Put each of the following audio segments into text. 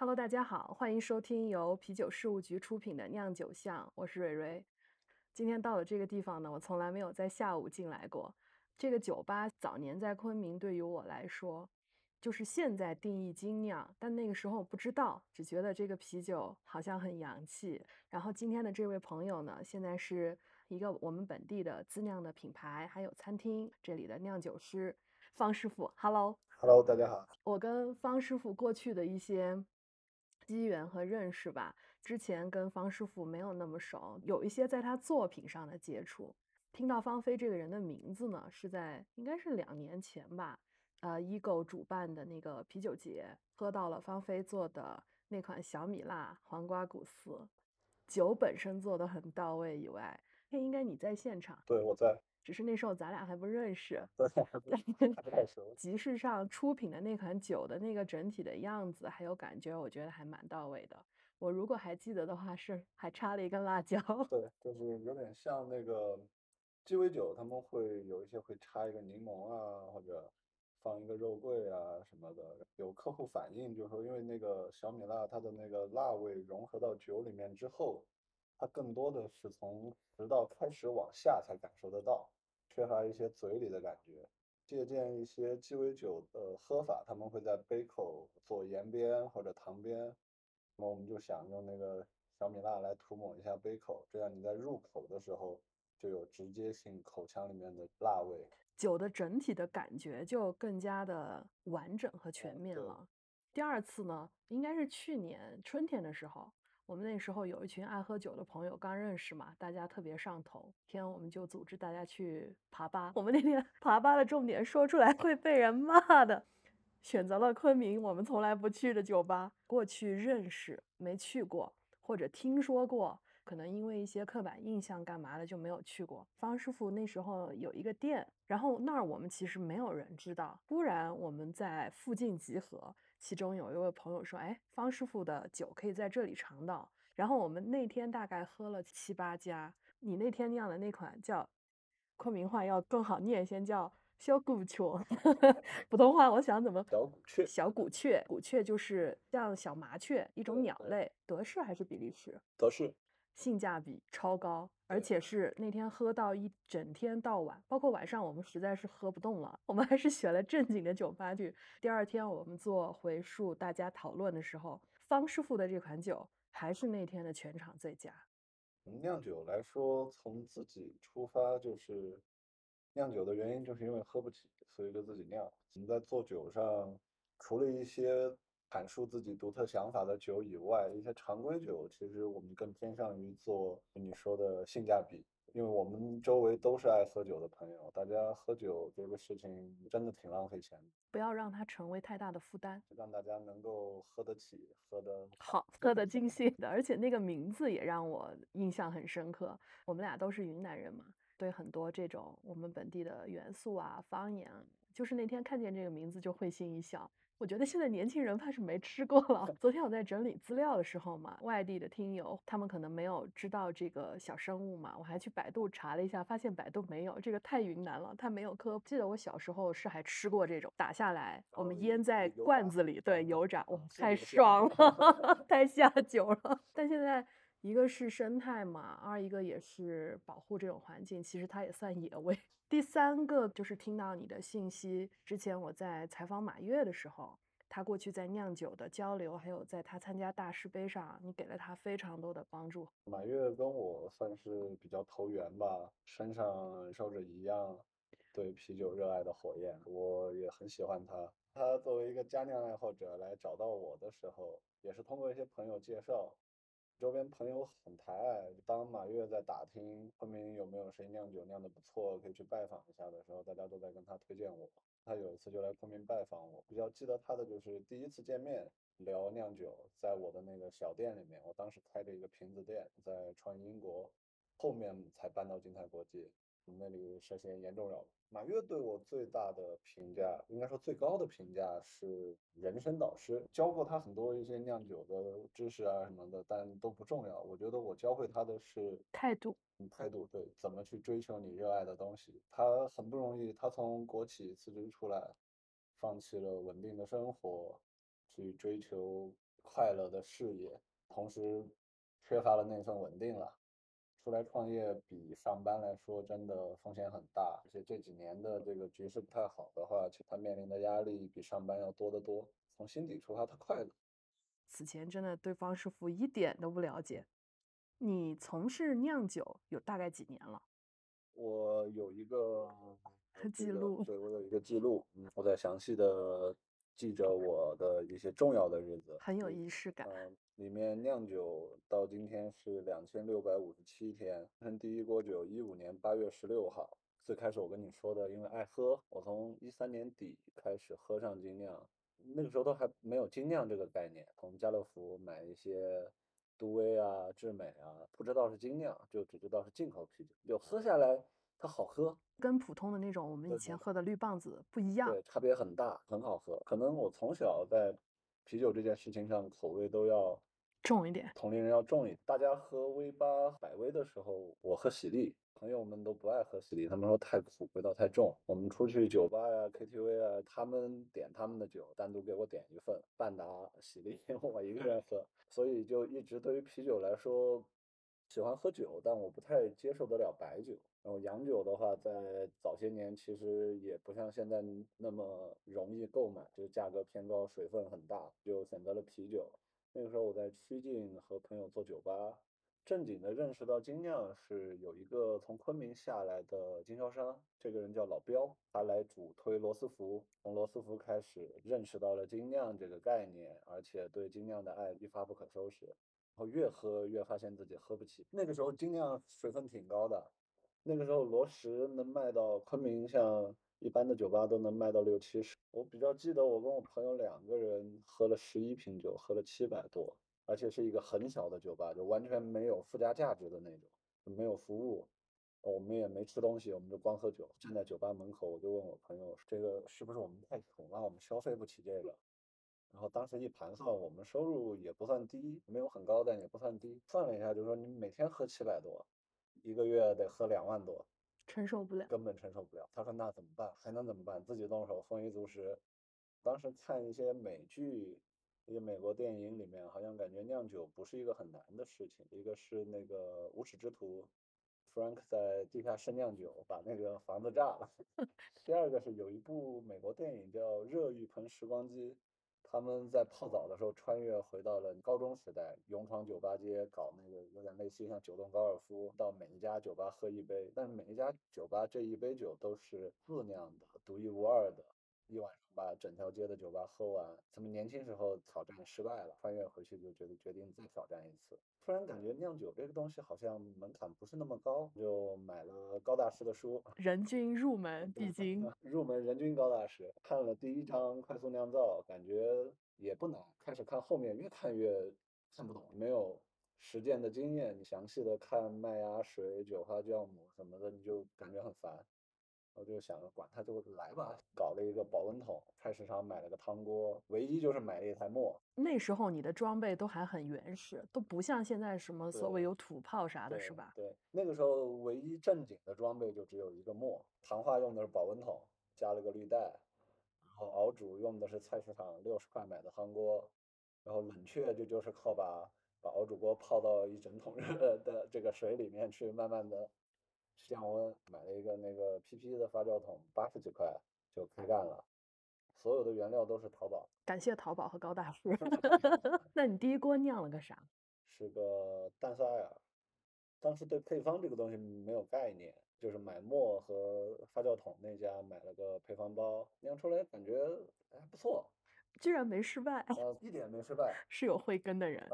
Hello，大家好，欢迎收听由啤酒事务局出品的酿酒巷，我是蕊蕊。今天到了这个地方呢，我从来没有在下午进来过。这个酒吧早年在昆明，对于我来说，就是现在定义精酿，但那个时候不知道，只觉得这个啤酒好像很洋气。然后今天的这位朋友呢，现在是一个我们本地的自酿的品牌，还有餐厅这里的酿酒师方师傅。Hello，Hello，大家好。我跟方师傅过去的一些。机缘和认识吧，之前跟方师傅没有那么熟，有一些在他作品上的接触。听到方飞这个人的名字呢，是在应该是两年前吧，呃，Ego 主办的那个啤酒节，喝到了方飞做的那款小米辣黄瓜古斯，酒本身做的很到位以外，那应该你在现场？对，我在。只是那时候咱俩还不认识，对，不太熟。集市上出品的那款酒的那个整体的样子还有感觉，我觉得还蛮到位的。我如果还记得的话，是还插了一根辣椒。对，就是有点像那个鸡尾酒，他们会有一些会插一个柠檬啊，或者放一个肉桂啊什么的。有客户反映，就是说因为那个小米辣，它的那个辣味融合到酒里面之后，它更多的是从食道开始往下才感受得到。缺乏一些嘴里的感觉，借鉴一些鸡尾酒的喝法，他们会在杯口做沿边或者糖边，那么我们就想用那个小米辣来涂抹一下杯口，这样你在入口的时候就有直接性口腔里面的辣味，酒的整体的感觉就更加的完整和全面了。第二次呢，应该是去年春天的时候。我们那时候有一群爱喝酒的朋友，刚认识嘛，大家特别上头。天，我们就组织大家去爬吧。我们那天 爬吧的重点说出来会被人骂的，选择了昆明我们从来不去的酒吧。过去认识没去过，或者听说过，可能因为一些刻板印象干嘛的就没有去过。方师傅那时候有一个店，然后那儿我们其实没有人知道。突然我们在附近集合。其中有一位朋友说：“哎，方师傅的酒可以在这里尝到。”然后我们那天大概喝了七八家。你那天酿的那款叫昆明话要更好念，先叫小古雀。普通话我想怎么？小古雀。小古雀，古雀就是像小麻雀一种鸟类。德式还是比利时？德式。性价比超高，而且是那天喝到一整天到晚，包括晚上我们实在是喝不动了，我们还是选了正经的酒吧去。第二天我们做回溯，大家讨论的时候，方师傅的这款酒还是那天的全场最佳。酿酒来说，从自己出发就是酿酒的原因，就是因为喝不起，所以就自己酿。我们在做酒上，除了一些。阐述自己独特想法的酒以外，一些常规酒，其实我们更偏向于做你说的性价比，因为我们周围都是爱喝酒的朋友，大家喝酒这个事情真的挺浪费钱的，不要让它成为太大的负担，让大家能够喝得起，喝得好，喝得尽兴的。而且那个名字也让我印象很深刻，我们俩都是云南人嘛，对很多这种我们本地的元素啊、方言，就是那天看见这个名字就会心一笑。我觉得现在年轻人怕是没吃过了。昨天我在整理资料的时候嘛，外地的听友他们可能没有知道这个小生物嘛，我还去百度查了一下，发现百度没有这个太云南了，它没有科。记得我小时候是还吃过这种打下来，我们腌在罐子里，对，油炸，哇，太爽了，太下酒了。但现在。一个是生态嘛，二一个也是保护这种环境，其实它也算野味。第三个就是听到你的信息，之前我在采访马跃的时候，他过去在酿酒的交流，还有在他参加大师杯上，你给了他非常多的帮助。马跃跟我算是比较投缘吧，身上烧着一样对啤酒热爱的火焰，我也很喜欢他。他作为一个家酿爱好者来找到我的时候，也是通过一些朋友介绍。周边朋友很抬爱，当马跃在打听昆明有没有谁酿酒酿得不错，可以去拜访一下的时候，大家都在跟他推荐我。他有一次就来昆明拜访我，比较记得他的就是第一次见面聊酿酒，在我的那个小店里面，我当时开着一个瓶子店，在创英国，后面才搬到金泰国际。那里涉嫌严重扰民。马跃对我最大的评价，应该说最高的评价是人生导师，教过他很多一些酿酒的知识啊什么的，但都不重要。我觉得我教会他的是态度，态度对，怎么去追求你热爱的东西。他很不容易，他从国企辞职出来，放弃了稳定的生活，去追求。快乐的事业，同时缺乏了那份稳定了。出来创业比上班来说真的风险很大，而且这几年的这个局势不太好的话，其实他面临的压力比上班要多得多。从心底出发，他快乐。此前真的对方师傅一点都不了解。你从事酿酒有大概几年了？我有一个 记录，对我有一个记录，嗯，我在详细的记着我的一些重要的日子，很有仪式感。嗯，里面酿酒到今天是两千六百五十七天，生第一锅酒一五年八月十六号。最开始我跟你说的，因为爱喝，我从一三年底开始喝上精酿，那个时候都还没有精酿这个概念，从家乐福买一些。杜威啊，智美啊，不知道是精酿，就只知道是进口啤酒。就喝下来，它好喝，跟普通的那种我们以前喝的绿棒子不一样，对，差别很大，很好喝。可能我从小在啤酒这件事情上口味都要重一点，同龄人要重一点。大家喝威八、百威的时候，我喝喜力。朋友们都不爱喝喜力，他们说太苦，味道太重。我们出去酒吧呀、KTV 啊，他们点他们的酒，单独给我点一份半打喜力，我一个人喝。所以就一直对于啤酒来说，喜欢喝酒，但我不太接受得了白酒。然后洋酒的话，在早些年其实也不像现在那么容易购买，就是价格偏高，水分很大，就选择了啤酒。那个时候我在曲靖和朋友做酒吧。正经的认识到精酿是有一个从昆明下来的经销商，这个人叫老彪，他来主推罗斯福，从罗斯福开始认识到了精酿这个概念，而且对精酿的爱一发不可收拾，然后越喝越发现自己喝不起。那个时候精酿水分挺高的，那个时候罗十能卖到昆明，像一般的酒吧都能卖到六七十。我比较记得我跟我朋友两个人喝了十一瓶酒，喝了七百多。而且是一个很小的酒吧，就完全没有附加价值的那种，没有服务，我们也没吃东西，我们就光喝酒。站在酒吧门口，我就问我朋友，这个是不是我们太穷了，我们消费不起这个？然后当时一盘算，我们收入也不算低，没有很高，但也不算低。算了一下，就是说你每天喝七百多，一个月得喝两万多，承受不了，根本承受不了。他说那怎么办？还能怎么办？自己动手，丰衣足食。当时看一些美剧。一个美国电影里面，好像感觉酿酒不是一个很难的事情。一个是那个无耻之徒，Frank 在地下室酿酒，把那个房子炸了。第二个是有一部美国电影叫《热浴盆时光机》，他们在泡澡的时候穿越回到了高中时代，勇闯酒吧街，搞那个有点类似于像九洞高尔夫，到每一家酒吧喝一杯，但是每一家酒吧这一杯酒都是自酿的，独一无二的。一晚上把整条街的酒吧喝完，他们年轻时候挑战失败了，穿越回去就决定决定再挑战一次。突然感觉酿酒这个东西好像门槛不是那么高，就买了高大师的书，人均入门必经，入门人均高大师。看了第一章快速酿造，感觉也不难。开始看后面，越看越看不懂，没有实践的经验，你详细的看麦芽水、酒花酵母什么的，你就感觉很烦。我就想着管他就来吧，搞了一个保温桶，菜市场买了个汤锅，唯一就是买了一台磨。那时候你的装备都还很原始，都不像现在什么所谓有土炮啥的，是吧？对，那个时候唯一正经的装备就只有一个磨，糖化用的是保温桶，加了个滤袋，然后熬煮用的是菜市场六十块买的汤锅，然后冷却就就是靠把把熬煮锅泡到一整桶热的这个水里面去，慢慢的。降温，买了一个那个 PP 的发酵桶，八十几块就开干了。所有的原料都是淘宝，感谢淘宝和高大师。那你第一锅酿了个啥？是个淡色艾尔。当时对配方这个东西没有概念，就是买墨和发酵桶那家买了个配方包，酿出来感觉还不错。居然没失败，呃，一点没失败，是有慧根的人，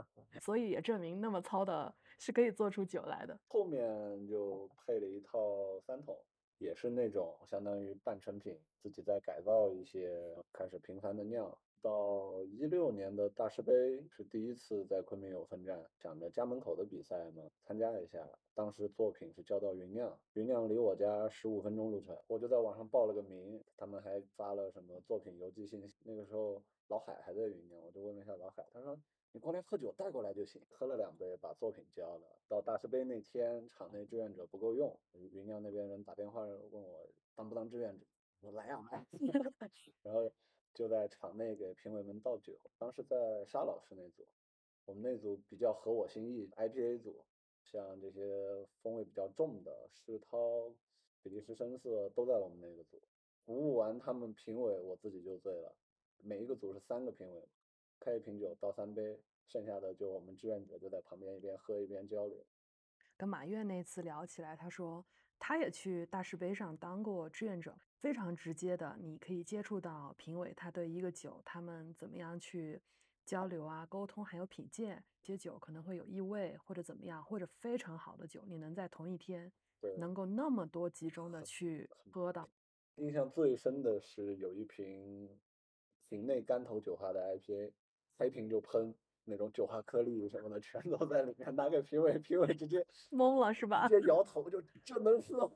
所以也证明那么糙的是可以做出酒来的。后面就配了一套三桶，也是那种相当于半成品，自己再改造一些，开始频繁的酿。到一六年的大师杯是第一次在昆明有分站，想着家门口的比赛嘛，参加一下。当时作品是交到云酿，云酿离我家十五分钟路程，我就在网上报了个名，他们还发了什么作品邮寄信息。那个时候老海还在云酿，我就问了一下老海，他说你过来喝酒带过来就行。喝了两杯，把作品交了。到大师杯那天，场内志愿者不够用，云酿那边人打电话问我当不当志愿者，我说来啊来。然后。就在场内给评委们倒酒。当时在沙老师那组，我们那组比较合我心意，IPA 组，像这些风味比较重的世涛、比利时深色都在我们那个组。服务完他们评委，我自己就醉了。每一个组是三个评委，开一瓶酒倒三杯，剩下的就我们志愿者就在旁边一边喝一边交流。跟马跃那次聊起来，他说他也去大师杯上当过志愿者，非常直接的，你可以接触到评委他对一个酒他们怎么样去交流啊、沟通，还有品鉴。这些酒可能会有异味或者怎么样，或者非常好的酒，你能在同一天能够那么多集中的去喝到。印象最深的是有一瓶瓶内干头酒花的 IPA，开瓶就喷。那种酒花颗粒什么的全都在里面，拿给评委，评委直接 懵了是吧？直接摇头，就这能喝？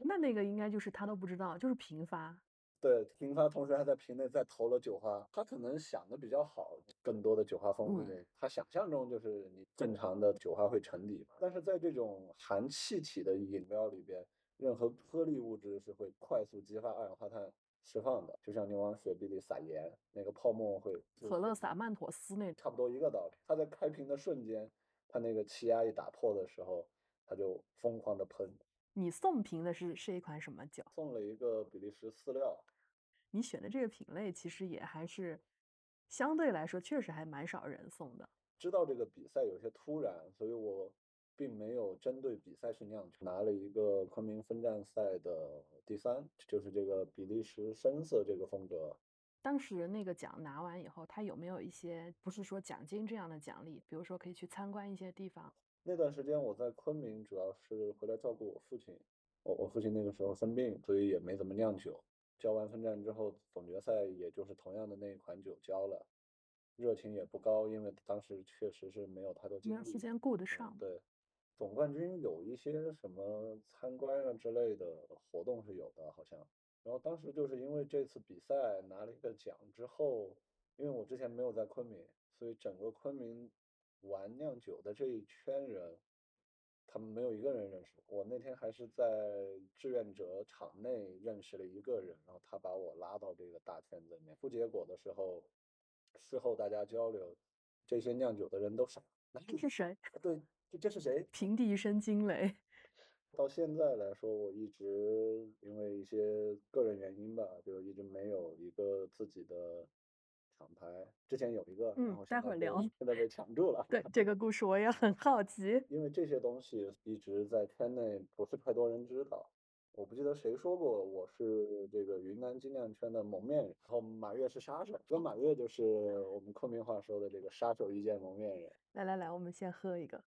那那个应该就是他都不知道，就是平发。对，瓶发，同时还在瓶内再投了酒花。他可能想的比较好，更多的酒花风味。他想象中就是你正常的酒花会沉底，但是在这种含气体的饮料里边，任何颗粒物质是会快速激发二氧化碳。释放的，就像你往雪碧里撒盐，那个泡沫会。可乐撒曼妥思那差不多一个道理。它在开瓶的瞬间，它那个气压一打破的时候，它就疯狂的喷。你送瓶的是是一款什么酒？送了一个比利时饲料。你选的这个品类其实也还是相对来说确实还蛮少人送的。知道这个比赛有些突然，所以我。并没有针对比赛去酿，拿了一个昆明分站赛的第三，就是这个比利时深色这个风格。当时那个奖拿完以后，他有没有一些不是说奖金这样的奖励？比如说可以去参观一些地方。那段时间我在昆明，主要是回来照顾我父亲。我我父亲那个时候生病，所以也没怎么酿酒。交完分站之后，总决赛也就是同样的那一款酒交了，热情也不高，因为当时确实是没有太多精力，没有时间顾得上。对。总冠军有一些什么参观啊之类的活动是有的，好像。然后当时就是因为这次比赛拿了一个奖之后，因为我之前没有在昆明，所以整个昆明玩酿酒的这一圈人，他们没有一个人认识我。那天还是在志愿者场内认识了一个人，然后他把我拉到这个大圈子里面。出结果的时候，事后大家交流，这些酿酒的人都傻。这是谁？对。这是谁？平地一声惊雷。到现在来说，我一直因为一些个人原因吧，就一直没有一个自己的厂牌。之前有一个，嗯，待会儿聊。现在被抢住了。对这个故事我也很好奇。因为这些东西一直在圈内不是太多人知道。我不记得谁说过我是这个云南精酿圈的蒙面人，然后马跃是杀手，跟马跃就是我们昆明话说的这个杀手遇见蒙面人。来来来，我们先喝一个。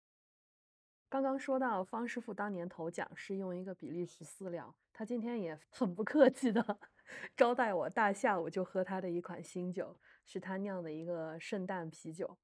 刚刚说到方师傅当年投奖是用一个比利时饲料，他今天也很 不客气的招待我，大下午就喝他的一款新酒，是他酿的一个圣诞啤酒。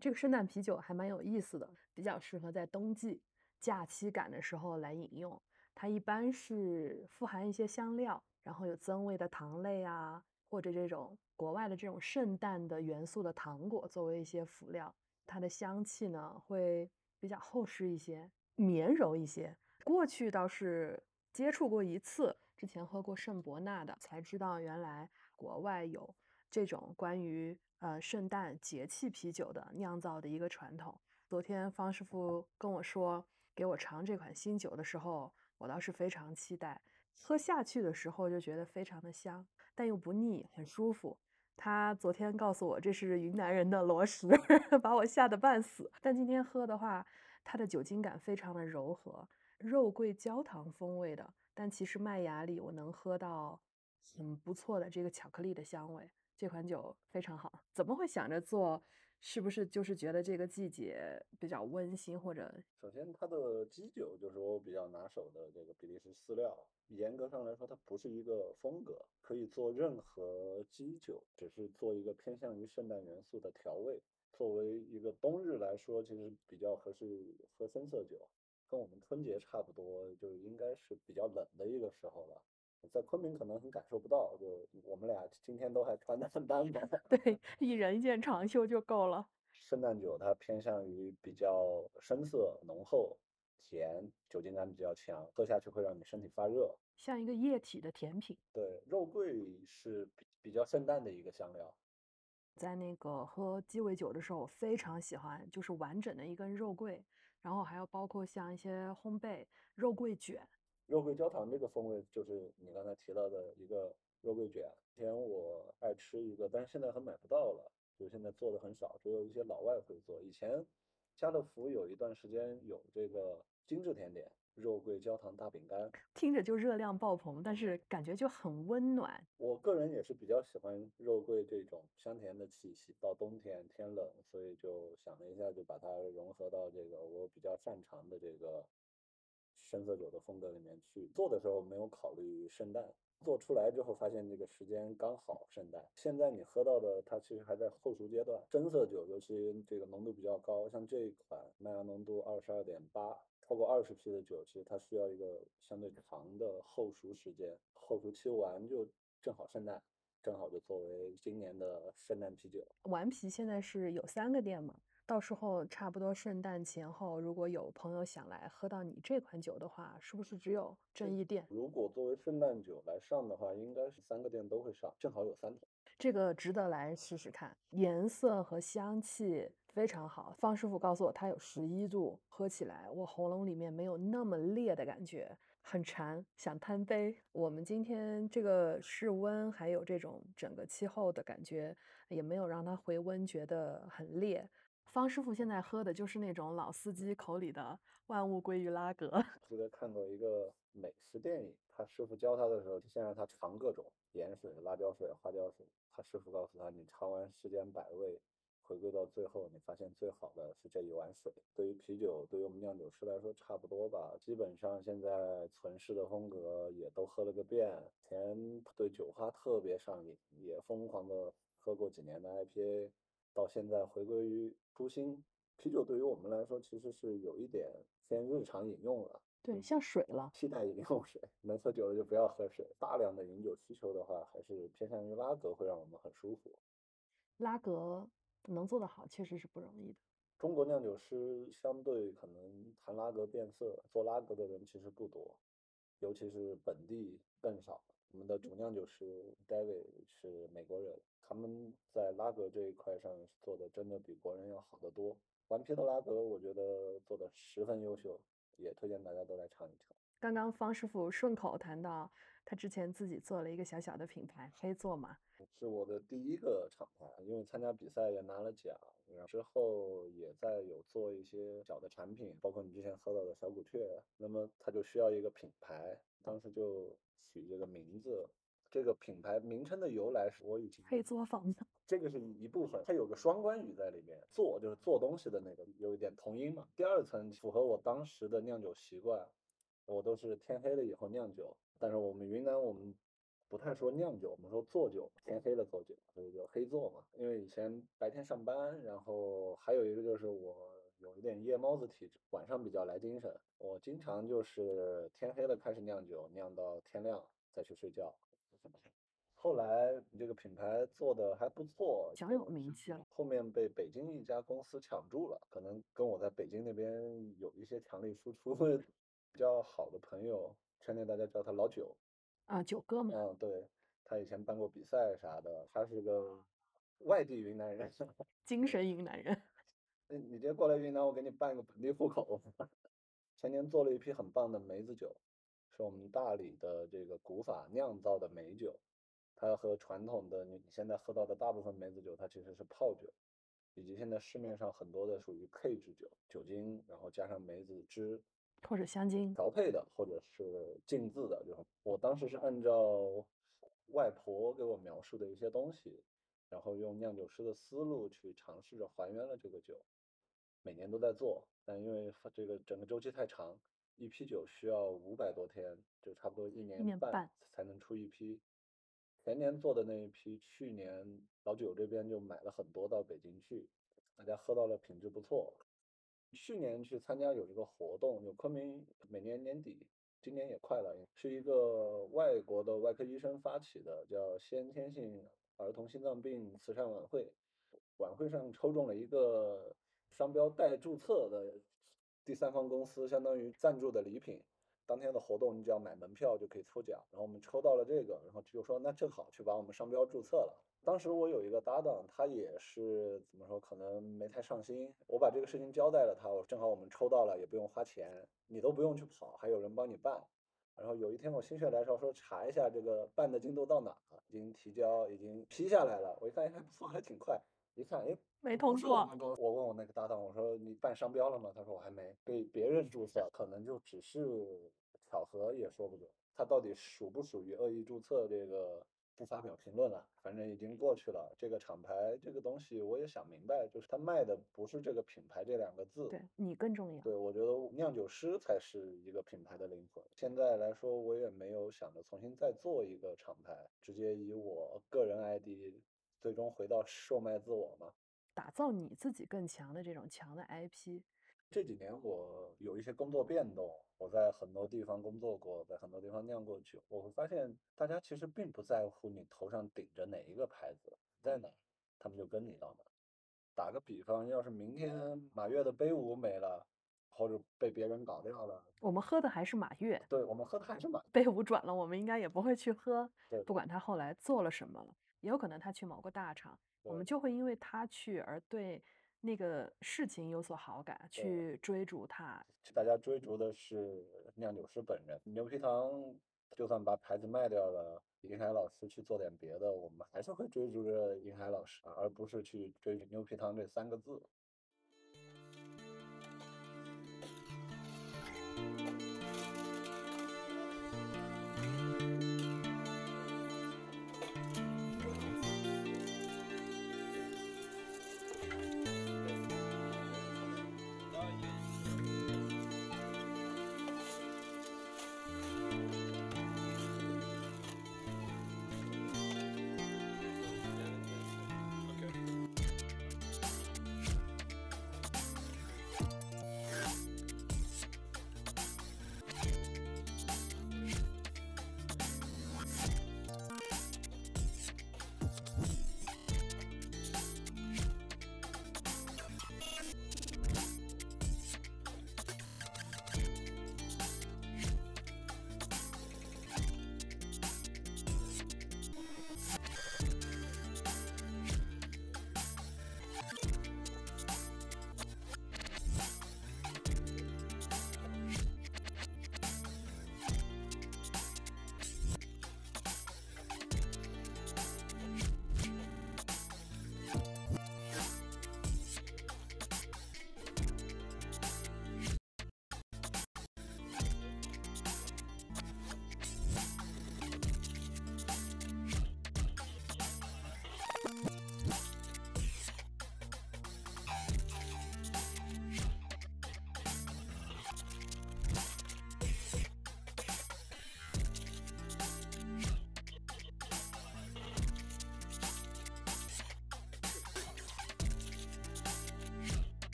这个圣诞啤酒还蛮有意思的，比较适合在冬季假期感的时候来饮用。它一般是富含一些香料，然后有增味的糖类啊，或者这种国外的这种圣诞的元素的糖果作为一些辅料。它的香气呢会。比较厚实一些，绵柔一些。过去倒是接触过一次，之前喝过圣伯纳的，才知道原来国外有这种关于呃圣诞节气啤酒的酿造的一个传统。昨天方师傅跟我说给我尝这款新酒的时候，我倒是非常期待。喝下去的时候就觉得非常的香，但又不腻，很舒服。他昨天告诉我这是云南人的罗石，把我吓得半死。但今天喝的话，它的酒精感非常的柔和，肉桂焦糖风味的。但其实麦芽里我能喝到很不错的这个巧克力的香味。这款酒非常好。怎么会想着做？是不是就是觉得这个季节比较温馨，或者？首先，它的基酒就是我比较拿手的这个比利时饲料。严格上来说，它不是一个风格，可以做任何基酒，只是做一个偏向于圣诞元素的调味。作为一个冬日来说，其实比较合适喝深色酒，跟我们春节差不多，就应该是比较冷的一个时候了。在昆明可能很感受不到，就我们俩今天都还穿的很单薄，对，一人一件长袖就够了。圣诞酒它偏向于比较深色、浓厚、甜，酒精感比较强，喝下去会让你身体发热，像一个液体的甜品。对，肉桂是比比较圣诞的一个香料。在那个喝鸡尾酒的时候，我非常喜欢，就是完整的一根肉桂，然后还有包括像一些烘焙肉桂卷。肉桂焦糖这个风味，就是你刚才提到的一个肉桂卷。以前我爱吃一个，但是现在很买不到了，就现在做的很少，只有一些老外会做。以前家乐福有一段时间有这个精致甜点。肉桂焦糖大饼干，听着就热量爆棚，但是感觉就很温暖。我个人也是比较喜欢肉桂这种香甜的气息。到冬天天冷，所以就想了一下，就把它融合到这个我比较擅长的这个深色酒的风格里面去。做的时候没有考虑圣诞，做出来之后发现这个时间刚好圣诞。现在你喝到的它其实还在后熟阶段，深色酒尤其这个浓度比较高，像这一款麦芽浓度二十二点八。超过二十批的酒，其实它需要一个相对长的后熟时间，后熟期完就正好圣诞，正好就作为今年的圣诞啤酒。顽皮现在是有三个店嘛，到时候差不多圣诞前后，如果有朋友想来喝到你这款酒的话，是不是只有正义店？如果作为圣诞酒来上的话，应该是三个店都会上，正好有三桶。这个值得来试试看，颜色和香气非常好。方师傅告诉我，它有十一度，喝起来我喉咙里面没有那么烈的感觉，很馋，想贪杯。我们今天这个室温还有这种整个气候的感觉，也没有让它回温觉得很烈。方师傅现在喝的就是那种老司机口里的万物归于拉格。记得看过一个美食电影，他师傅教他的时候，就先让他尝各种盐水、辣椒水、花椒水。他师傅告诉他：“你尝完世间百味，回归到最后，你发现最好的是这一碗水。”对于啤酒，对于我们酿酒师来说，差不多吧。基本上现在存世的风格也都喝了个遍。前对酒花特别上瘾，也疯狂的喝过几年的 IPA，到现在回归于初心。啤酒对于我们来说，其实是有一点偏日常饮用了。对，像水了，替代饮用水。能喝酒了就不要喝水。大量的饮酒需求的话，还是偏向于拉格会让我们很舒服。拉格能做得好，确实是不容易的。中国酿酒师相对可能谈拉格变色，做拉格的人其实不多，尤其是本地更少。我们的主酿酒师 David 是美国人，他们在拉格这一块上做的真的比国人要好得多。顽皮的拉格，我觉得做的十分优秀。也推荐大家都来尝一尝。刚刚方师傅顺口谈到，他之前自己做了一个小小的品牌，黑座嘛，是我的第一个厂牌。因为参加比赛也拿了奖，之后也在有做一些小的产品，包括你之前喝到的小古雀。那么它就需要一个品牌，当时就取这个名字。这个品牌名称的由来是我已经黑作坊的，这个是一部分，它有个双关语在里面，做就是做东西的那个，有一点同音嘛。第二层符合我当时的酿酒习惯，我都是天黑了以后酿酒，但是我们云南我们不太说酿酒，我们说做酒，天黑了做酒，所以叫黑做嘛。因为以前白天上班，然后还有一个就是我有一点夜猫子体质，晚上比较来精神，我经常就是天黑了开始酿酒，酿到天亮再去睡觉。后来你这个品牌做的还不错，小有名气了。后面被北京一家公司抢注了，可能跟我在北京那边有一些强力输出，比较好的朋友，圈内大家叫他老九，啊，九哥嘛。嗯，对，他以前办过比赛啥的，他是个外地云南人，精神云南人。你你直接过来云南，我给你办个本地户口。前年做了一批很棒的梅子酒。是我们大理的这个古法酿造的梅酒，它和传统的你现在喝到的大部分梅子酒，它其实是泡酒，以及现在市面上很多的属于 K 制酒，酒精然后加上梅子汁或者香精调配的，或者是浸渍的。就我当时是按照外婆给我描述的一些东西，然后用酿酒师的思路去尝试着还原了这个酒，每年都在做，但因为这个整个周期太长。一批酒需要五百多天，就差不多一年半才能出一批。前年做的那一批，去年老酒这边就买了很多到北京去，大家喝到了品质不错。去年去参加有一个活动，有昆明每年年底，今年也快了，是一个外国的外科医生发起的，叫先天性儿童心脏病慈善晚会。晚会上抽中了一个商标待注册的。第三方公司相当于赞助的礼品，当天的活动你只要买门票就可以抽奖，然后我们抽到了这个，然后就说那正好去把我们商标注册了。当时我有一个搭档，他也是怎么说，可能没太上心。我把这个事情交代了他，我正好我们抽到了，也不用花钱，你都不用去跑，还有人帮你办。然后有一天我心血来潮说查一下这个办的进度到哪了，已经提交，已经批下来了。我一看还不错，还挺快。一看，哎，没通过。我问我那个搭档，我说你办商标了吗？他说我还没，被别人注册，可能就只是巧合也说不准。他到底属不属于恶意注册这个？不发表评论了，反正已经过去了。这个厂牌这个东西，我也想明白，就是他卖的不是这个品牌这两个字，对你更重要。对我觉得酿酒师才是一个品牌的灵魂。现在来说，我也没有想着重新再做一个厂牌，直接以我个人 ID，最终回到售卖自我嘛，打造你自己更强的这种强的 IP。这几年我有一些工作变动，我在很多地方工作过，在很多地方酿过酒，我会发现大家其实并不在乎你头上顶着哪一个牌子，在哪，他们就跟你到哪。打个比方，要是明天马月的杯舞没了，或者被别人搞掉了，我们喝的还是马月，对，我们喝的还是马杯舞转了，我们应该也不会去喝，对，不管他后来做了什么了，也有可能他去某个大厂，我们就会因为他去而对。那个事情有所好感，去追逐它。大家追逐的是酿酒师本人。牛皮糖就算把牌子卖掉了，银海老师去做点别的，我们还是会追逐着银海老师，而不是去追牛皮糖这三个字。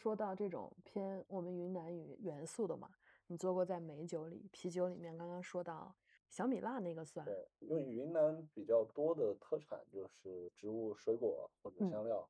说到这种偏我们云南语元素的嘛，你做过在美酒里、啤酒里面，刚刚说到小米辣那个算？对，因为云南比较多的特产就是植物、水果或者香料。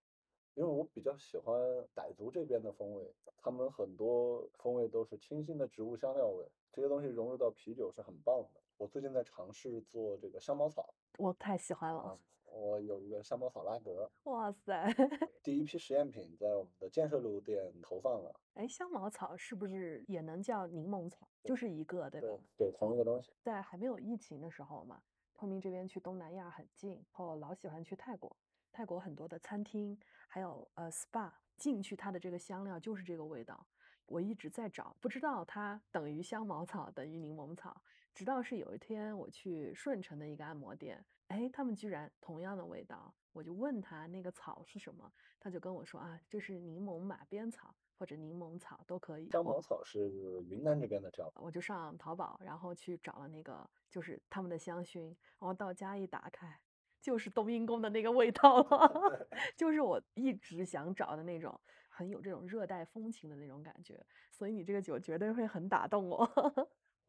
因为我比较喜欢傣族这边的风味，他们很多风味都是清新的植物香料味，这些东西融入到啤酒是很棒的。我最近在尝试做这个香茅草，我太喜欢了。我有一个香茅草拉格，哇塞！第一批实验品在我们的建设路店投放了。哎，香茅草是不是也能叫柠檬草？就是一个，对吧？对，同一个东西。在还没有疫情的时候嘛，昆明这边去东南亚很近，后老喜欢去泰国。泰国很多的餐厅，还有呃 SPA，进去它的这个香料就是这个味道。我一直在找，不知道它等于香茅草等于柠檬草，直到是有一天我去顺城的一个按摩店。哎，他们居然同样的味道，我就问他那个草是什么，他就跟我说啊，这是柠檬马鞭草。或者柠檬草都可以。香茅我草是云南这边的叫法，我就上淘宝，然后去找了那个就是他们的香薰，然后到家一打开，就是冬阴功的那个味道了 就是我一直想找的那种很有这种热带风情的那种感觉。所以你这个酒绝对会很打动我。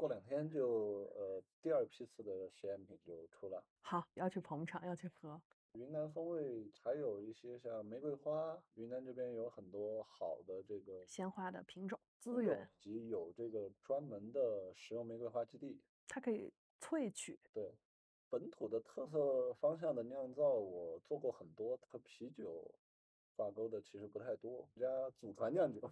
过两天就呃第二批次的实验品就出了。好，要去捧场，要去喝。云南风味还有一些像玫瑰花，云南这边有很多好的这个鲜花的品种资源，以及有这个专门的食用玫瑰花基地。它可以萃取。对，本土的特色方向的酿造，我做过很多，和啤酒挂钩的其实不太多。我家祖传酿酒，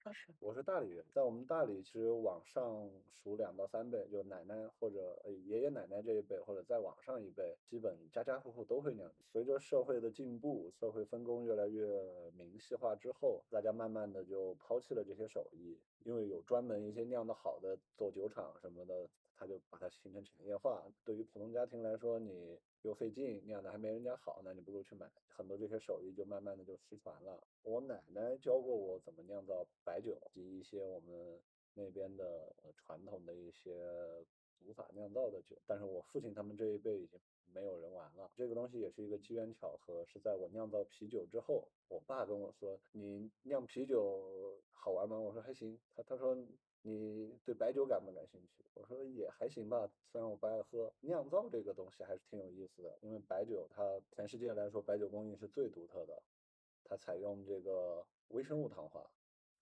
我是大理人，在我们大理其实往上数两到三辈，就奶奶或者呃爷爷奶奶这一辈，或者再往上一辈，基本家家户户都会酿。随着社会的进步，社会分工越来越明细化之后，大家慢慢的就抛弃了这些手艺，因为有专门一些酿的好的做酒厂什么的，它就把它形成产业化。对于普通家庭来说，你又费劲，酿的还没人家好，那你不如去买。很多这些手艺就慢慢的就失传了。我奶奶教过我怎么酿造白酒及一些我们那边的传统的一些古法酿造的酒，但是我父亲他们这一辈已经没有人玩了。这个东西也是一个机缘巧合，是在我酿造啤酒之后，我爸跟我说：“你酿啤酒好玩吗？”我说还行。他他说你对白酒感不感兴趣？我说也还行吧，虽然我不爱喝。酿造这个东西还是挺有意思的，因为白酒它全世界来说，白酒工艺是最独特的，它采用这个微生物糖化，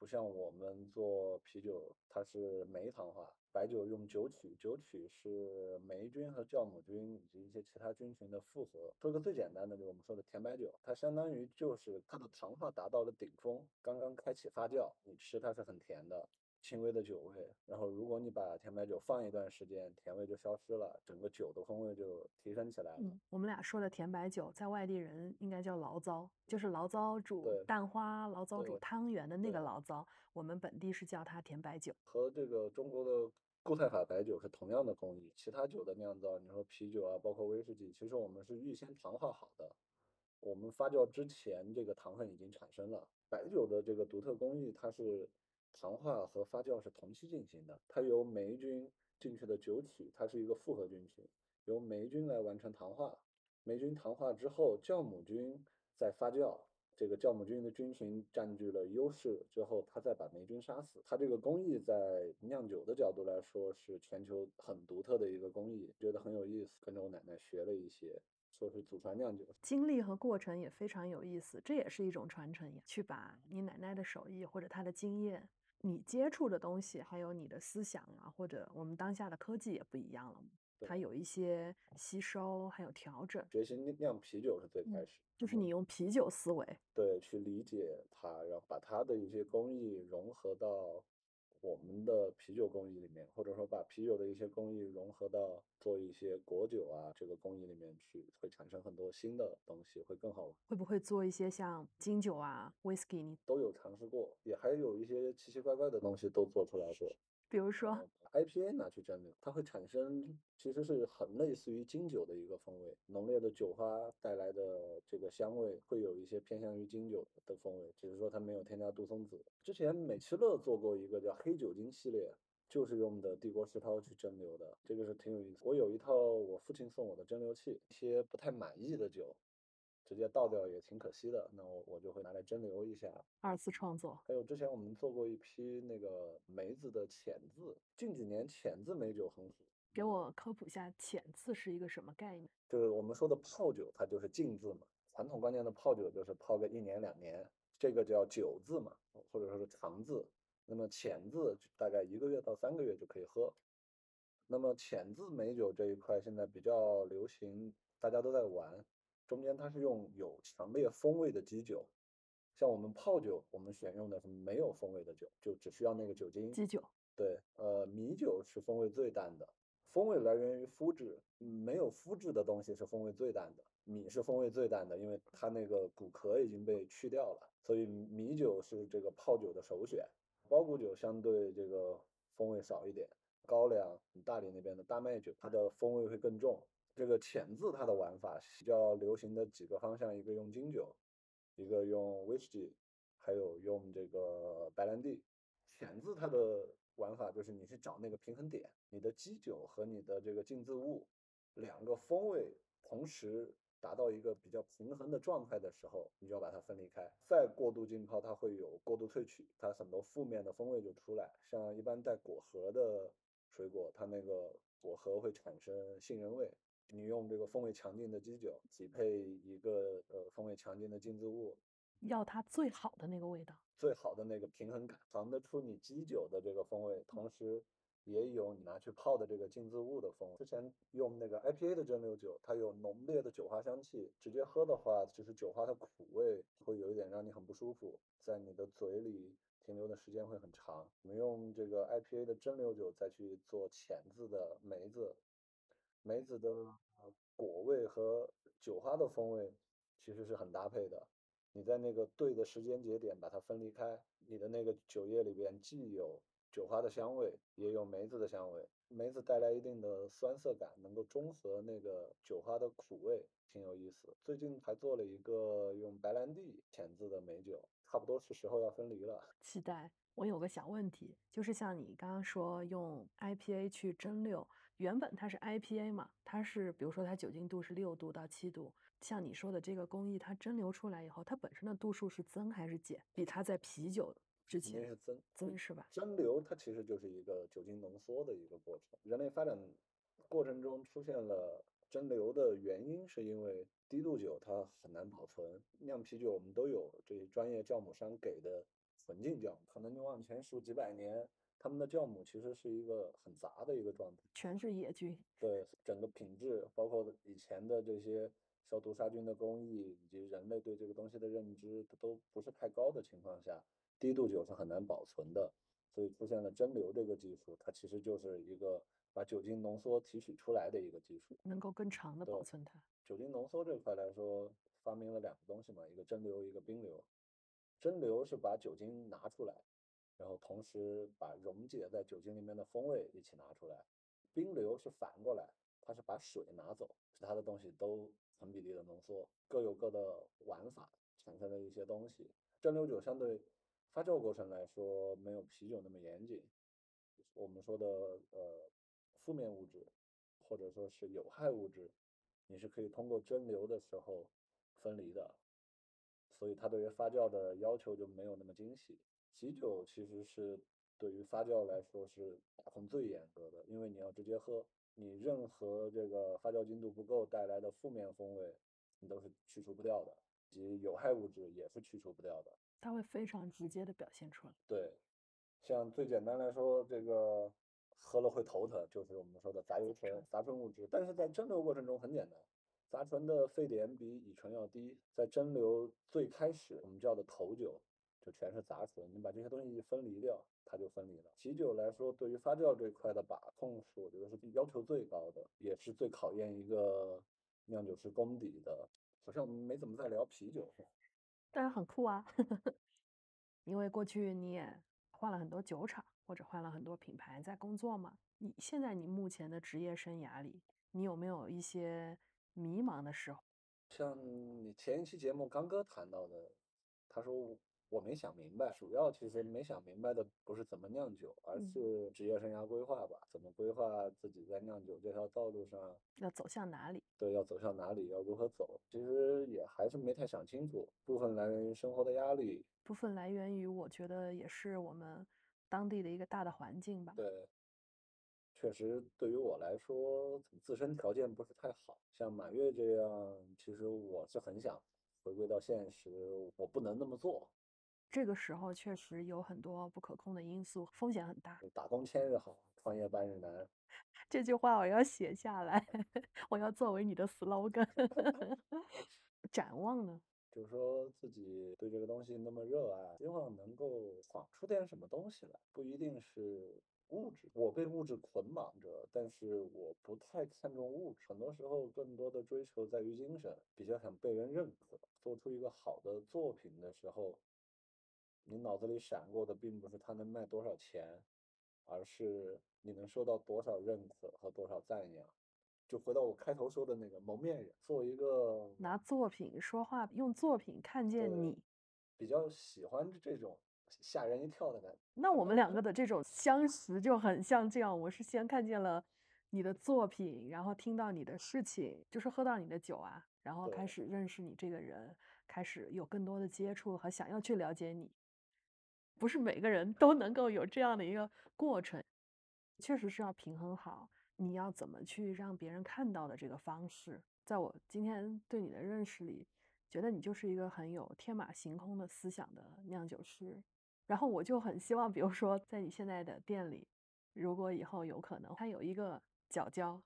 不像我们做啤酒，它是酶糖化。白酒用酒曲，酒曲是霉菌和酵母菌以及一些其他菌群的复合。说个最简单的，就是我们说的甜白酒，它相当于就是它的糖化达到了顶峰，刚刚开启发酵，你吃它是很甜的。轻微的酒味，然后如果你把甜白酒放一段时间，甜味就消失了，整个酒的风味就提升起来了。嗯，我们俩说的甜白酒，在外地人应该叫醪糟，就是醪糟煮蛋花、醪糟煮汤圆的那个醪糟，我们本地是叫它甜白酒。和这个中国的固态法白酒是同样的工艺。其他酒的酿造，你说啤酒啊，包括威士忌，其实我们是预先糖化好的，我们发酵之前这个糖分已经产生了。白酒的这个独特工艺，它是糖化和发酵是同期进行的，它由霉菌进去的酒体，它是一个复合菌群，由霉菌来完成糖化，霉菌糖化之后，酵母菌再发酵。这个酵母菌的菌群占据了优势之后，它再把霉菌杀死。它这个工艺在酿酒的角度来说是全球很独特的一个工艺，觉得很有意思。跟着我奶奶学了一些，说是祖传酿酒。经历和过程也非常有意思，这也是一种传承呀，去把你奶奶的手艺或者她的经验，你接触的东西，还有你的思想啊，或者我们当下的科技也不一样了，它有一些吸收，还有调整，学习。酿酿啤酒是最开嗯始，就是你用啤酒思维，对，去理解它，然后把它的一些工艺融合到我们的啤酒工艺里面，或者说把啤酒的一些工艺融合到做一些果酒啊这个工艺里面去，会产生很多新的东西，会更好玩。会不会做一些像金酒啊、whisky？你都有尝试过，也还有一些奇奇怪怪的东西都做出来过。比如说，IPA 拿去蒸馏，它会产生其实是很类似于金酒的一个风味，浓烈的酒花带来的这个香味会有一些偏向于金酒的风味，只是说它没有添加杜松子。之前美其乐做过一个叫黑酒精系列，就是用的帝国石涛去蒸馏的，这个是挺有意思。我有一套我父亲送我的蒸馏器，一些不太满意的酒。直接倒掉也挺可惜的，那我我就会拿来蒸馏一下，二次创作，还有之前我们做过一批那个梅子的浅渍，近几年浅渍梅酒很火。给我科普一下浅渍是一个什么概念？就是我们说的泡酒，它就是浸渍嘛。传统观念的泡酒就是泡个一年两年，这个叫酒渍嘛，或者说是长渍。那么浅渍大概一个月到三个月就可以喝。那么浅渍美酒这一块现在比较流行，大家都在玩。中间它是用有强烈风味的基酒，像我们泡酒，我们选用的是没有风味的酒，就只需要那个酒精。基酒，对，呃，米酒是风味最淡的，风味来源于麸质，嗯没有麸质的东西是风味最淡的。米是风味最淡的，因为它那个骨壳已经被去掉了，所以米酒是这个泡酒的首选。包谷酒相对这个风味少一点，高粱，大理那边的大麦酒，它的风味会更重。这个浅渍它的玩法比较流行的几个方向，一个用金酒，一个用威士忌，还有用这个白兰地。浅渍它的玩法就是你去找那个平衡点，你的基酒和你的这个浸渍物两个风味同时达到一个比较平衡的状态的时候，你就要把它分离开。再过度浸泡，它会有过度萃取，它很多负面的风味就出来。像一般带果核的水果，它那个果核会产生杏仁味。你用这个风味强劲的基酒，匹配一个呃风味强劲的浸渍物，要它最好的那个味道，最好的那个平衡感，尝得出你基酒的这个风味，同时也有你拿去泡的这个浸渍物的风味。之前用那个 IPA 的蒸馏酒，它有浓烈的酒花香气，直接喝的话，就是酒花的苦味会有一点让你很不舒服，在你的嘴里停留的时间会很长。我们用这个 IPA 的蒸馏酒再去做浅渍的梅子，梅子的果味和酒花的风味其实是很搭配的。你在那个对的时间节点把它分离开，你的那个酒液里边既有酒花的香味，也有梅子的香味。梅子带来一定的酸涩感，能够中和那个酒花的苦味，挺有意思。最近还做了一个用白兰地浅渍的美酒，差不多是时候要分离了。期待。我有个小问题，就是像你刚刚说用 IPA 去蒸馏，原本它是 IPA 嘛，它是比如说它酒精度是六度到七度，像你说的这个工艺，它蒸馏出来以后，它本身的度数是增还是减？比它在啤酒之肯定前是增增是吧？蒸馏它其实就是一个酒精浓缩的一个过程。人类发展过程中出现了蒸馏的原因，是因为低度酒它很难保存。酿啤酒我们都有这些专业酵母商给的纯净酵母，可能你往前数几百年，他们的酵母其实是一个很杂的一个状态。全是野菌，对整个品质，包括以前的这些消毒杀菌的工艺，以及人类对这个东西的认知都不是太高的情况下，低度酒是很难保存的，所以出现了蒸馏这个技术，它其实就是一个把酒精浓缩提取出来的一个技术。能够更长的保存它。酒精浓缩这块来说，发明了两个东西嘛，一个蒸馏，一个冰流。蒸馏是把酒精拿出来，然后同时把溶解在酒精里面的风味一起拿出来。冰流是反过来，它是把水拿走，其他的东西都成比例的浓缩，各有各的玩法，产生了一些东西。蒸馏酒相对发酵过程来说，没有啤酒那么严谨。我们说的呃负面物质，或者说是有害物质，你是可以通过蒸馏的时候分离的，所以它对于发酵的要求就没有那么精细。啤酒其实是对于发酵来说是把控最严格的，因为你要直接喝，你任何这个发酵精度不够带来的负面风味，你都是去除不掉的，以及有害物质也是去除不掉的。它会非常直接的表现出来。对，像最简单来说，这个喝了会头疼，就是我们说的杂油醇、杂醇物质。但是在蒸馏过程中很简单，杂醇的沸点比乙醇要低，在蒸馏最开始我们叫的头酒就全是杂醇，你把这些东西一分离掉，它就分离了。啤酒来说，对于发酵这块的把控是我觉得是要求最高的，也是最考验一个酿酒师功底的。好像我们没怎么在聊啤酒，但是很酷啊，因为过去你也换了很多酒厂或者换了很多品牌在工作嘛。你现在你目前的职业生涯里，你有没有一些迷茫的时候？像你前一期节目刚哥谈到的，他说我我没想明白，主要其实没想明白的不是怎么酿酒，而嗯是职业生涯规划吧，怎么规划自己在酿酒这条道路上，要走向哪里？对，要走向哪里，要如何走，其实也还是没太想清楚，部分来源于生活的压力，部分来源于我觉得也是我们当地的一个大的环境吧。对，确实对于我来说，自身条件不是太好。像满月这样，其实我是很想回归到现实，我不能那么做。这个时候确实有很多不可控的因素，风险很大。打工千日好，创业半日难。这句话我要写下来，我要作为你的 slogan。展望呢？就是说自己对这个东西那么热爱，希望能够闯出点什么东西来，不一定是物质。我被物质捆绑着，但是我不太看重物质，很多时候更多的追求在于精神，比较想被人认可。做出一个好的作品的时候，你脑子里闪过的并不是它能卖多少钱，而是你能受到多少认可和多少赞扬。就回到我开头说的那个蒙面人，做一个拿作品说话，用作品看见你。比较喜欢这种吓人一跳的感觉。那我们两个的这种相识就很像这样，我是先看见了你的作品，然后听到你的事情，就是喝到你的酒啊，然后开始认识你这个人，开始有更多的接触和想要去了解你。不是每个人都能够有这样的一个过程，确实是要平衡好你要怎么去让别人看到的这个方式。在我今天对你的认识里，觉得你就是一个很有天马行空的思想的酿酒师。然后我就很希望，比如说在你现在的店里，如果以后有可能，它有一个角角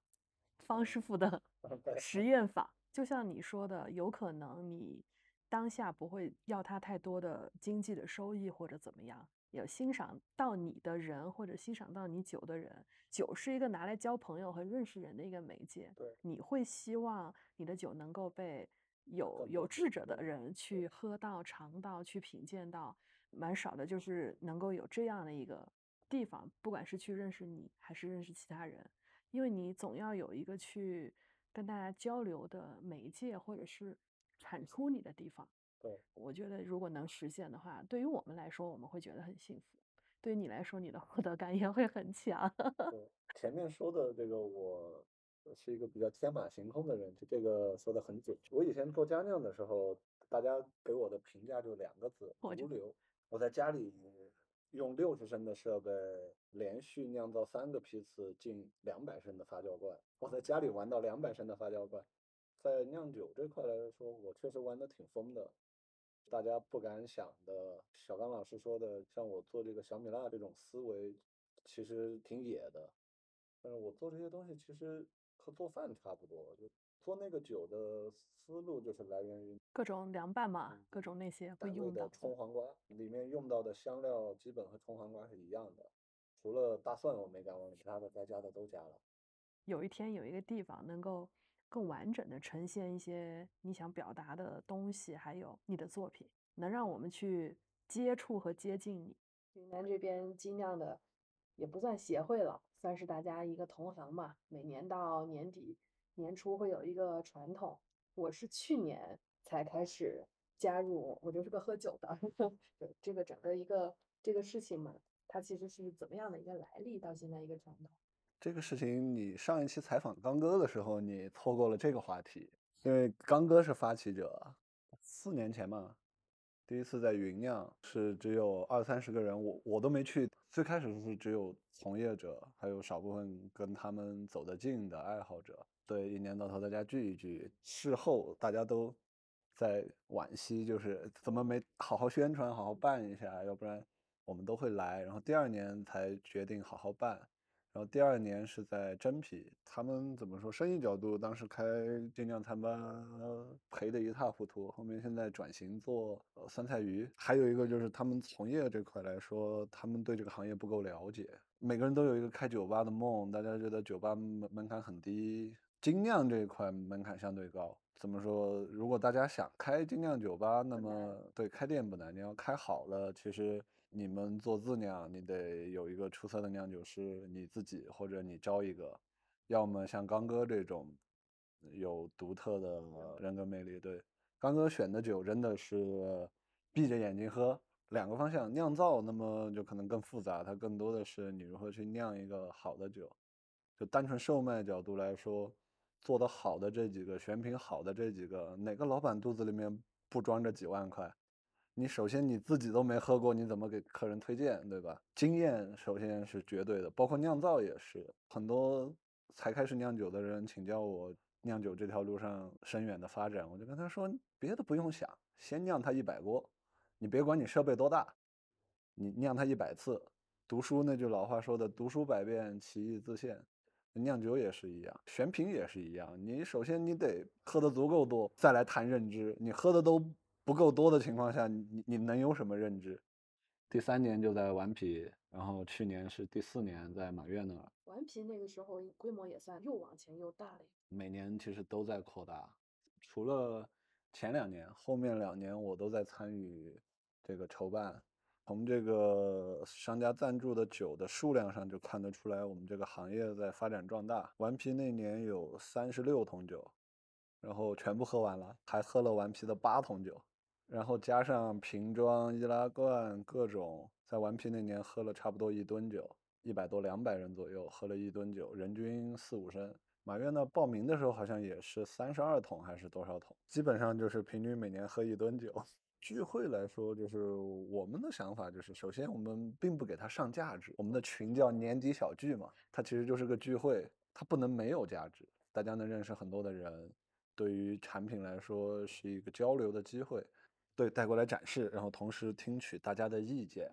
方师傅的 实验坊，就像你说的，有可能你当下不会要他太多的经济的收益或者怎么样，有欣赏到你的人或者欣赏到你酒的人，酒是一个拿来交朋友和认识人的一个媒介。对你会希望你的酒能够被有有志者的人去喝到、尝到、去品鉴到，蛮少的，就是能够有这样的一个地方，不管是去认识你，还是认识其他人，因为你总要有一个去跟大家交流的媒介，或者是产出你的地方。对，我觉得如果能实现的话，对于我们来说，我们会觉得很幸福；对于你来说，你的获得感也会很强。对，前面说的这个我我是一个比较天马行空的人，就这个说的很准。我以前做家酿的时候，大家给我的评价就两个字：毒瘤。我在家里用六十升的设备，连续酿造三个批次近两百升的发酵罐。我在家里玩到两百升的发酵罐，在酿酒这块来说，我确实玩的挺疯的。大家不敢想的，小刚老师说的，像我做这个小米辣这种思维，其实挺野的。但是我做这些东西其实和做饭差不多，就做那个酒的思路就是来源于各种凉拌嘛嗯，各种那些会用到的。葱黄瓜，里面用到的香料基本和葱黄瓜是一样的，除了大蒜我没敢往里，其他的该加的都加了。有一天有一个地方能够更完整的呈现一些你想表达的东西，还有你的作品，能让我们去接触和接近你。云南这边精酿的也不算协会了，算是大家一个同行嘛。每年到年底年初会有一个传统，我是去年才开始加入，我就是个喝酒的。对这个整个一个这个事情嘛，它其实是怎么样的一个来历，到现在一个传统。这个事情，你上一期采访刚哥的时候，你错过了这个话题，因为刚哥是发起者，四年前嘛，第一次在云酿是只有二三十个人，我我都没去。最开始是只有从业者，还有少部分跟他们走得近的爱好者。对，一年到头大家聚一聚，事后大家都在惋惜，就是怎么没好好宣传，好好办一下，要不然我们都会来。然后第二年才决定好好办。然后第二年是在真皮，他们怎么说？生意角度，当时开精酿餐吧，赔得一塌糊涂。后面现在转型做酸菜鱼，还有一个就是他们从业这块来说，他们对这个行业不够了解。每个人都有一个开酒吧的梦，大家觉得酒吧门门槛很低，精酿这一块门槛相对高。怎么说？如果大家想开精酿酒吧，那么对开店不难，你要开好了，其实。你们做自酿，你得有一个出色的酿酒师，你自己或者你招一个，要么像刚哥这种有独特的人格魅力。对，刚哥选的酒真的是闭着眼睛喝，两个方向。酿造那么就可能更复杂，它更多的是你如何去酿一个好的酒。就单纯售卖角度来说，做的好的这几个选品好的这几个，哪个老板肚子里面不装着几万块？你首先你自己都没喝过，你怎么给客人推荐，对吧？经验首先是绝对的，包括酿造也是。很多才开始酿酒的人请教我酿酒这条路上深远的发展，我就跟他说，别的不用想，先酿它一百锅，你别管你设备多大，你酿它一百次。读书那句老话说的“读书百遍，其义自现”，酿酒也是一样，选品也是一样。你首先你得喝的足够多，再来谈认知。你喝的都。不够多的情况下，你你能有什么认知？第三年就在顽皮，然后去年是第四年在马院那儿。顽皮那个时候规模也算又往前又大了。每年其实都在扩大，除了前两年，后面两年我都在参与这个筹办。从这个商家赞助的酒的数量上就看得出来，我们这个行业在发展壮大。顽皮那年有三十六桶酒，然后全部喝完了，还喝了顽皮的八桶酒。然后加上瓶装、易拉罐各种，在顽皮那年喝了差不多一吨酒，一百多两百人左右喝了一吨酒，人均四五升。马院呢报名的时候好像也是三十二桶还是多少桶，基本上就是平均每年喝一吨酒。聚会来说，就是我们的想法就是，首先我们并不给它上价值，我们的群叫年底小聚嘛，它其实就是个聚会，它不能没有价值，大家能认识很多的人，对于产品来说是一个交流的机会，对，带过来展示，然后同时听取大家的意见，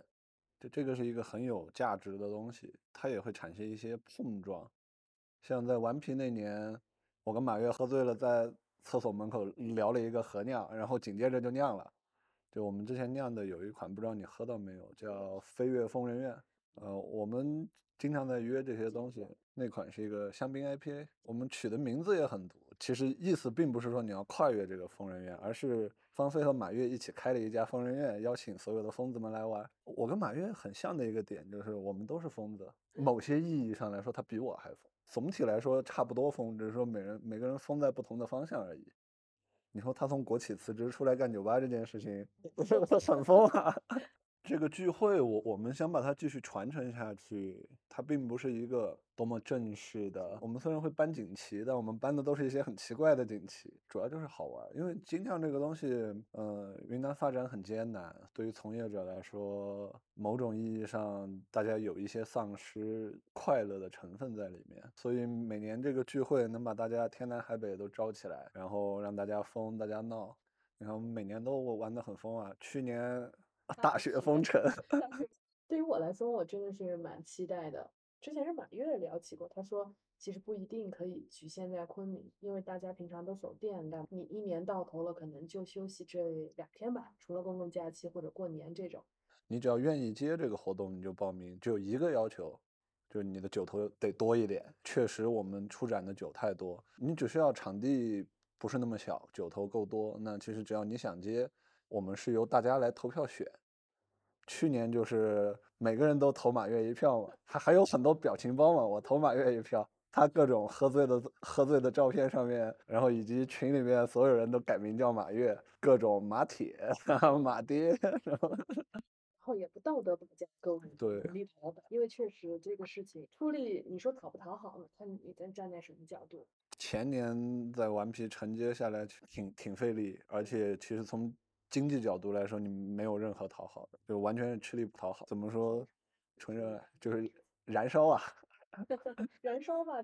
就这个是一个很有价值的东西，它也会产生一些碰撞，像在顽皮那年，我跟马月喝醉了，在厕所门口聊了一个合酿，然后紧接着就酿了。就我们之前酿的有一款，不知道你喝到没有，叫飞跃疯人院。呃，我们经常在约这些东西。那款是一个香槟 IPA，我们取的名字也很毒。其实意思并不是说你要跨越这个疯人院，而是方飞和马月一起开了一家疯人院，邀请所有的疯子们来玩。我跟马月很像的一个点就是我们都是疯子，某些意义上来说他比我还疯。总体来说差不多疯，只是说每人每个人疯在不同的方向而已。你说他从国企辞职出来干酒吧这件事情，很疯啊！这个聚会，我我们想把它继续传承下去。它并不是一个多么正式的。我们虽然会搬锦旗，但我们搬的都是一些很奇怪的锦旗，主要就是好玩。因为金匠这个东西，呃，云南发展很艰难，对于从业者来说，某种意义上，大家有一些丧失快乐的成分在里面。所以每年这个聚会能把大家天南海北都招起来，然后让大家疯，大家闹。你看，我们每年都玩得很疯啊。去年。大雪封 城，对于我来说，我真的是蛮期待的。之前是满月聊起过，他说其实不一定可以局限在昆明，因为大家平常都守店的，你一年到头了，可能就休息这两天吧，除了公共假期或者过年这种。你只要愿意接这个活动，你就报名。只有一个要求，就是你的酒头得多一点。确实，我们出展的酒太多，你只需要场地不是那么小，酒头够多，那其实只要你想接。我们是由大家来投票选，去年就是每个人都投马月一票嘛，还还有很多表情包嘛，我投马月一票，他各种喝醉的喝醉的照片上面，然后以及群里面所有人都改名叫马月，各种马铁、马爹，然后然后也不道德绑架各位对力讨好，因为确实这个事情出力，你说讨不讨好呢？看你在站在什么角度。前年在顽皮承接下来挺挺费力，而且其实从经济角度来说，你没有任何讨好的，就完全是吃力不讨好。怎么说？纯热爱就是燃烧啊！燃烧吧，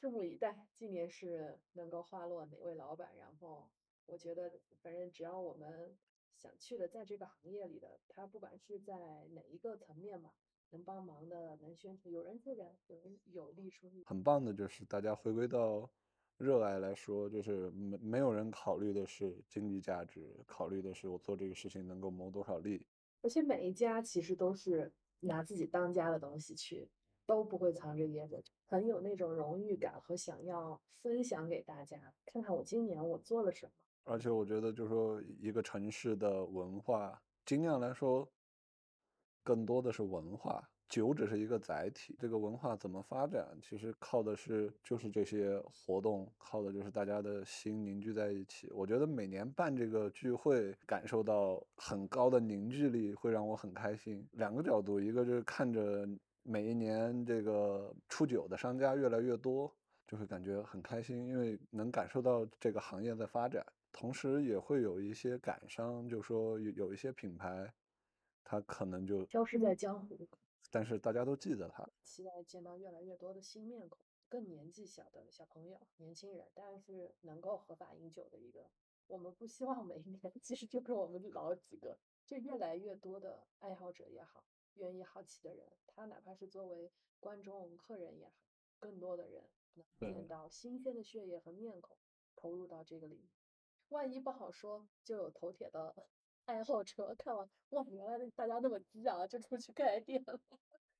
拭目以待。今年是能够花落哪位老板？然后我觉得，反正只要我们想去的，在这个行业里的，他不管是在哪一个层面吧，能帮忙的，能宣传，有人出人，有人有力出力。很棒的就是大家回归到。热爱来说，就是没没有人考虑的是经济价值，考虑的是我做这个事情能够谋多少利。而且每一家其实都是拿自己当家的东西去，都不会藏着掖着，很有那种荣誉感和想要分享给大家。看看我今年我做了什么。而且我觉得，就是说一个城市的文化，尽量来说，更多的是文化。酒只是一个载体，这个文化怎么发展，其实靠的是就是这些活动，靠的就是大家的心凝聚在一起。我觉得每年办这个聚会，感受到很高的凝聚力，会让我很开心。两个角度，一个就是看着每一年这个出酒的商家越来越多，就会感觉很开心，因为能感受到这个行业在发展。同时也会有一些感伤，就说有有一些品牌，它可能就消失在江湖。但是大家都记得他，期待见到越来越多的新面孔，更年纪小的小朋友、年轻人，但是能够合法饮酒的一个。我们不希望每一年其实就是我们老几个，就越来越多的爱好者也好，愿意好奇的人，他哪怕是作为观众、客人也好，更多的人能见到新鲜的血液和面孔投入到这个里面。万一不好说，就有头铁的。爱好者看完哇，原来大家那么激啊，就出去开店了。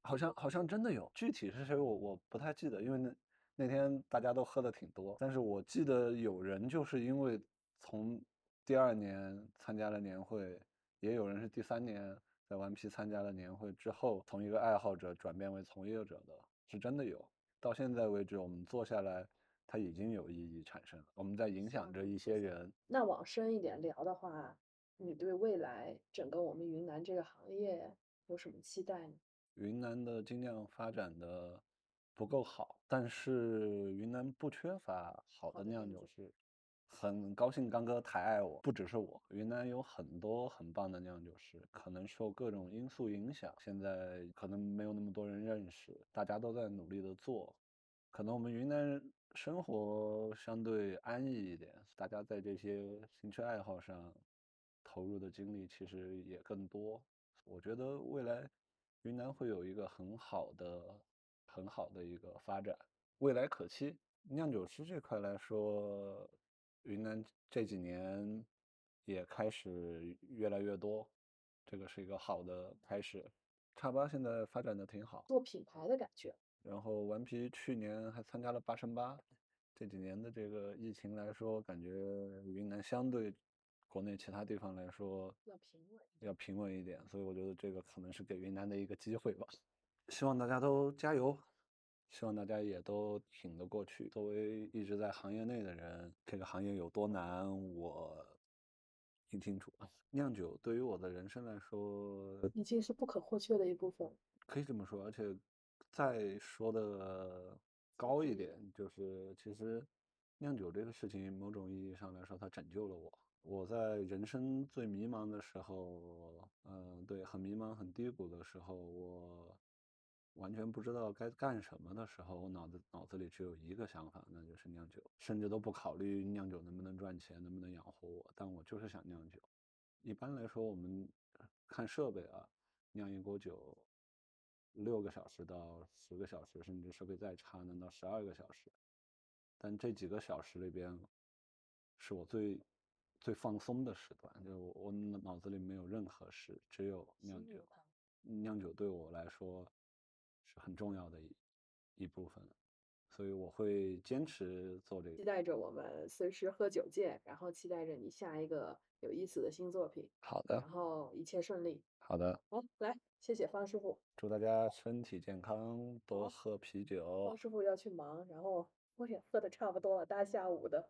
好像好像真的有，具体是谁我我不太记得，因为那那天大家都喝的挺多。但是我记得有人就是因为从第二年参加了年会，也有人是第三年在顽皮参加了年会之后，从一个爱好者转变为从业者的，是真的有。到现在为止，我们坐下来它已经有意义产生了，我们在影响着一些人。那往深一点聊的话，你对未来整个我们云南这个行业有什么期待呢？云南的精酿发展的不够好，但是云南不缺乏好的酿酒师。很高兴刚哥抬爱我，不只是我，云南有很多很棒的酿酒师，可能受各种因素影响，现在可能没有那么多人认识，大家都在努力的做。可能我们云南人生活相对安逸一点，大家在这些兴趣爱好上投入的精力其实也更多。我觉得未来云南会有一个很好的、很好的一个发展，未来可期。酿酒师这块来说。云南这几年也开始越来越多，这个是一个好的开始。叉八现在发展的挺好，做品牌的感觉。然后顽皮去年还参加了八乘八。这几年的这个疫情来说，感觉云南相对国内其他地方来说要平稳，要平稳一点。所以我觉得这个可能是给云南的一个机会吧。希望大家都加油。希望大家也都挺得过去。作为一直在行业内的人，这个行业有多难，我挺清楚。酿酒对于我的人生来说，已经是不可或缺的一部分。可以这么说，而且再说的高一点，就是其实酿酒这个事情，某种意义上来说，它拯救了我。我在人生最迷茫的时候，嗯，对，很迷茫、很低谷的时候，我。完全不知道该干什么的时候，我脑子脑子里只有一个想法，那就是酿酒，甚至都不考虑酿酒能不能赚钱，能不能养活我，但我就是想酿酒。一般来说，我们看设备啊，酿一锅酒六个小时到十个小时，甚至设备再差能到十二个小时。但这几个小时里边，是我最最放松的时段，就我脑子里没有任何事，只有酿酒。酿酒对我来说。是很重要的一一部分，所以我会坚持做这个。期待着我们随时喝酒见，然后期待着你下一个有意思的新作品。好的，然后一切顺利。好的，好，来，谢谢方师傅，祝大家身体健康，多喝啤酒。方师傅要去忙，然后我也喝的差不多了，大下午的。